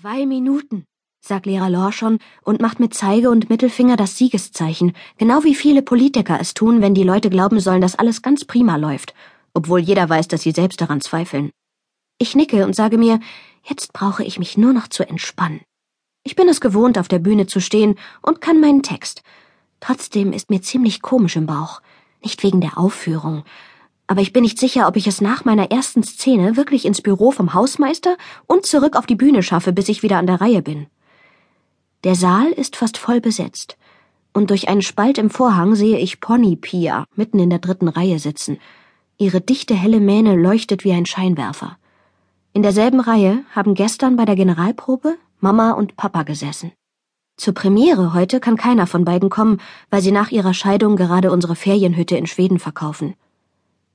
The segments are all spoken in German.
Zwei Minuten, sagt Lehrer Lorschon und macht mit Zeige und Mittelfinger das Siegeszeichen, genau wie viele Politiker es tun, wenn die Leute glauben sollen, dass alles ganz prima läuft, obwohl jeder weiß, dass sie selbst daran zweifeln. Ich nicke und sage mir, jetzt brauche ich mich nur noch zu entspannen. Ich bin es gewohnt, auf der Bühne zu stehen und kann meinen Text. Trotzdem ist mir ziemlich komisch im Bauch. Nicht wegen der Aufführung, aber ich bin nicht sicher, ob ich es nach meiner ersten Szene wirklich ins Büro vom Hausmeister und zurück auf die Bühne schaffe, bis ich wieder an der Reihe bin. Der Saal ist fast voll besetzt, und durch einen Spalt im Vorhang sehe ich Pony Pia mitten in der dritten Reihe sitzen. Ihre dichte helle Mähne leuchtet wie ein Scheinwerfer. In derselben Reihe haben gestern bei der Generalprobe Mama und Papa gesessen. Zur Premiere heute kann keiner von beiden kommen, weil sie nach ihrer Scheidung gerade unsere Ferienhütte in Schweden verkaufen.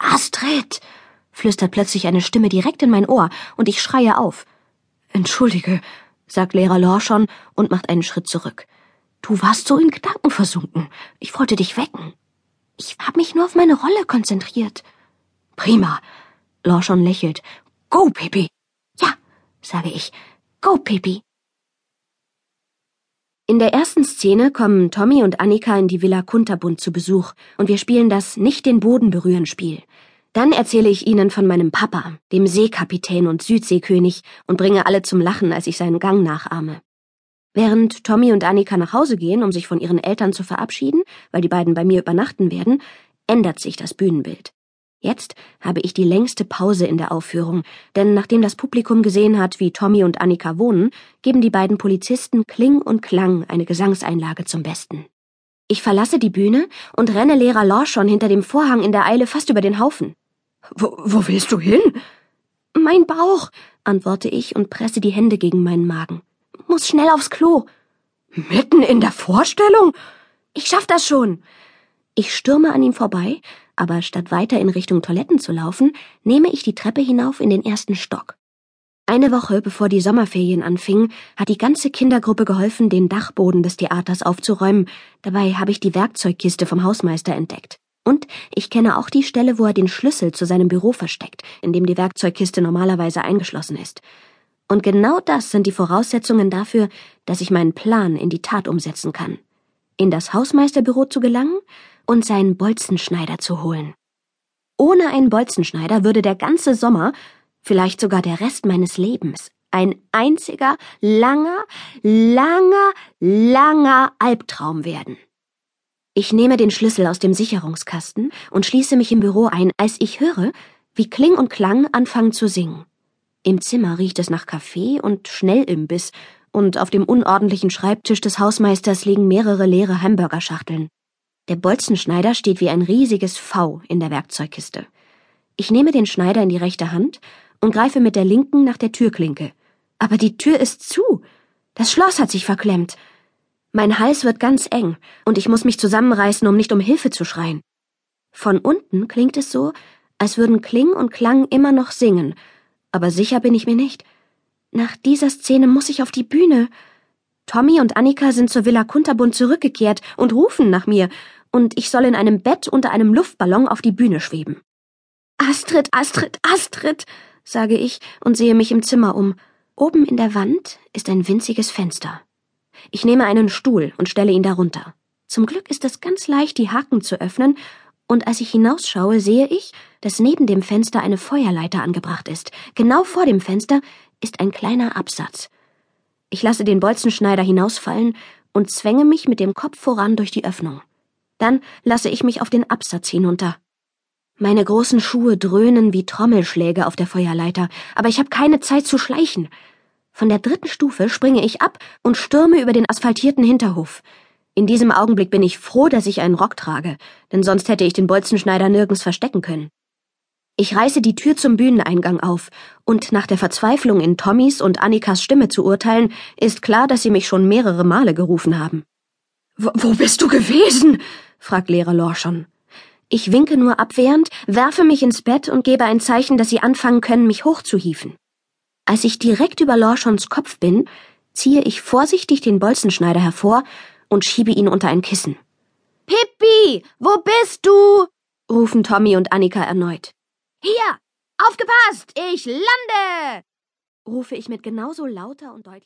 Astrid! flüstert plötzlich eine Stimme direkt in mein Ohr, und ich schreie auf. Entschuldige, sagt Lehrer Lorschon und macht einen Schritt zurück. Du warst so in Gedanken versunken. Ich wollte dich wecken. Ich hab mich nur auf meine Rolle konzentriert. Prima. Lorschon lächelt. Go, Pippi. Ja, sage ich. Go, Pippi. In der ersten Szene kommen Tommy und Annika in die Villa Kunterbund zu Besuch und wir spielen das Nicht den Boden berühren Spiel. Dann erzähle ich ihnen von meinem Papa, dem Seekapitän und Südseekönig, und bringe alle zum Lachen, als ich seinen Gang nachahme. Während Tommy und Annika nach Hause gehen, um sich von ihren Eltern zu verabschieden, weil die beiden bei mir übernachten werden, ändert sich das Bühnenbild. Jetzt habe ich die längste Pause in der Aufführung, denn nachdem das Publikum gesehen hat, wie Tommy und Annika wohnen, geben die beiden Polizisten Kling und Klang eine Gesangseinlage zum Besten. Ich verlasse die Bühne und renne Lehrer Lorschon hinter dem Vorhang in der Eile fast über den Haufen. Wo, wo willst du hin? Mein Bauch, antworte ich und presse die Hände gegen meinen Magen. Muss schnell aufs Klo. Mitten in der Vorstellung? Ich schaff das schon. Ich stürme an ihm vorbei, aber statt weiter in Richtung Toiletten zu laufen, nehme ich die Treppe hinauf in den ersten Stock. Eine Woche bevor die Sommerferien anfingen, hat die ganze Kindergruppe geholfen, den Dachboden des Theaters aufzuräumen. Dabei habe ich die Werkzeugkiste vom Hausmeister entdeckt. Und ich kenne auch die Stelle, wo er den Schlüssel zu seinem Büro versteckt, in dem die Werkzeugkiste normalerweise eingeschlossen ist. Und genau das sind die Voraussetzungen dafür, dass ich meinen Plan in die Tat umsetzen kann. In das Hausmeisterbüro zu gelangen und seinen Bolzenschneider zu holen. Ohne einen Bolzenschneider würde der ganze Sommer, vielleicht sogar der Rest meines Lebens, ein einziger, langer, langer, langer Albtraum werden. Ich nehme den Schlüssel aus dem Sicherungskasten und schließe mich im Büro ein, als ich höre, wie Kling und Klang anfangen zu singen. Im Zimmer riecht es nach Kaffee und Schnellimbiss, und auf dem unordentlichen Schreibtisch des Hausmeisters liegen mehrere leere Hamburgerschachteln. Der Bolzenschneider steht wie ein riesiges V in der Werkzeugkiste. Ich nehme den Schneider in die rechte Hand und greife mit der linken nach der Türklinke. Aber die Tür ist zu. Das Schloss hat sich verklemmt. Mein Hals wird ganz eng und ich muss mich zusammenreißen, um nicht um Hilfe zu schreien. Von unten klingt es so, als würden Kling und Klang immer noch singen, aber sicher bin ich mir nicht. Nach dieser Szene muss ich auf die Bühne. Tommy und Annika sind zur Villa Kunterbund zurückgekehrt und rufen nach mir, und ich soll in einem Bett unter einem Luftballon auf die Bühne schweben. Astrid, Astrid, Astrid, sage ich und sehe mich im Zimmer um. Oben in der Wand ist ein winziges Fenster. Ich nehme einen Stuhl und stelle ihn darunter. Zum Glück ist es ganz leicht, die Haken zu öffnen, und als ich hinausschaue, sehe ich, dass neben dem Fenster eine Feuerleiter angebracht ist. Genau vor dem Fenster ist ein kleiner Absatz. Ich lasse den Bolzenschneider hinausfallen und zwänge mich mit dem Kopf voran durch die Öffnung. Dann lasse ich mich auf den Absatz hinunter. Meine großen Schuhe dröhnen wie Trommelschläge auf der Feuerleiter, aber ich habe keine Zeit zu schleichen. Von der dritten Stufe springe ich ab und stürme über den asphaltierten Hinterhof. In diesem Augenblick bin ich froh, dass ich einen Rock trage, denn sonst hätte ich den Bolzenschneider nirgends verstecken können. Ich reiße die Tür zum Bühneneingang auf, und nach der Verzweiflung in Tommys und Annikas Stimme zu urteilen, ist klar, dass sie mich schon mehrere Male gerufen haben. Wo, wo bist du gewesen? fragt Lehrer Lorschon. Ich winke nur abwehrend, werfe mich ins Bett und gebe ein Zeichen, dass sie anfangen können, mich hochzuhieven. Als ich direkt über Lorschons Kopf bin, ziehe ich vorsichtig den Bolzenschneider hervor und schiebe ihn unter ein Kissen. Pippi, wo bist du? rufen Tommy und Annika erneut. Hier! Aufgepasst! Ich lande! rufe ich mit genauso lauter und deutlich